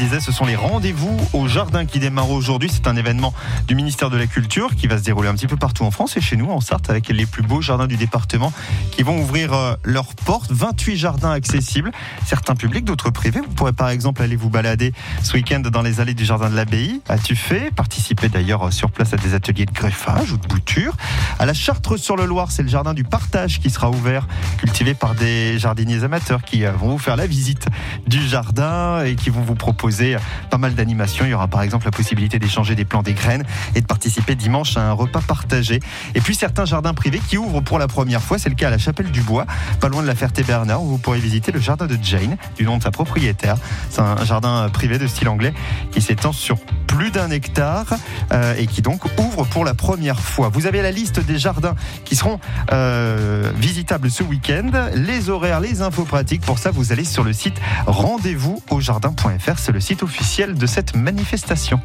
le ce sont les rendez-vous au jardin qui démarrent aujourd'hui. C'est un événement du ministère de la Culture qui va se dérouler un petit peu partout en France et chez nous en Sarthe avec les plus beaux jardins du département qui vont ouvrir euh, leurs portes. 28 jardins accessibles, certains publics, d'autres privés. Vous pourrez par exemple aller vous balader ce week-end dans les allées du jardin de l'abbaye à Tuffet, participer d'ailleurs sur place à des ateliers de greffage ou de bouture. À la Chartre-sur-le-Loir, c'est le jardin du partage qui sera ouvert, cultivé par des jardiniers amateurs qui euh, vont vous faire la visite du jardin et qui vont vous proposer pas mal d'animations. Il y aura par exemple la possibilité d'échanger des plants des graines et de participer dimanche à un repas partagé. Et puis certains jardins privés qui ouvrent pour la première fois, c'est le cas à la Chapelle du Bois, pas loin de la Ferté-Bernard, où vous pourrez visiter le jardin de Jane, du nom de sa propriétaire. C'est un jardin privé de style anglais qui s'étend sur plus d'un hectare euh, et qui donc ouvre pour la première fois. Vous avez la liste des jardins qui seront euh, visitables ce week-end, les horaires, les infos pratiques. Pour ça, vous allez sur le site rendez-vous au jardin.fr. Le site officiel de cette manifestation.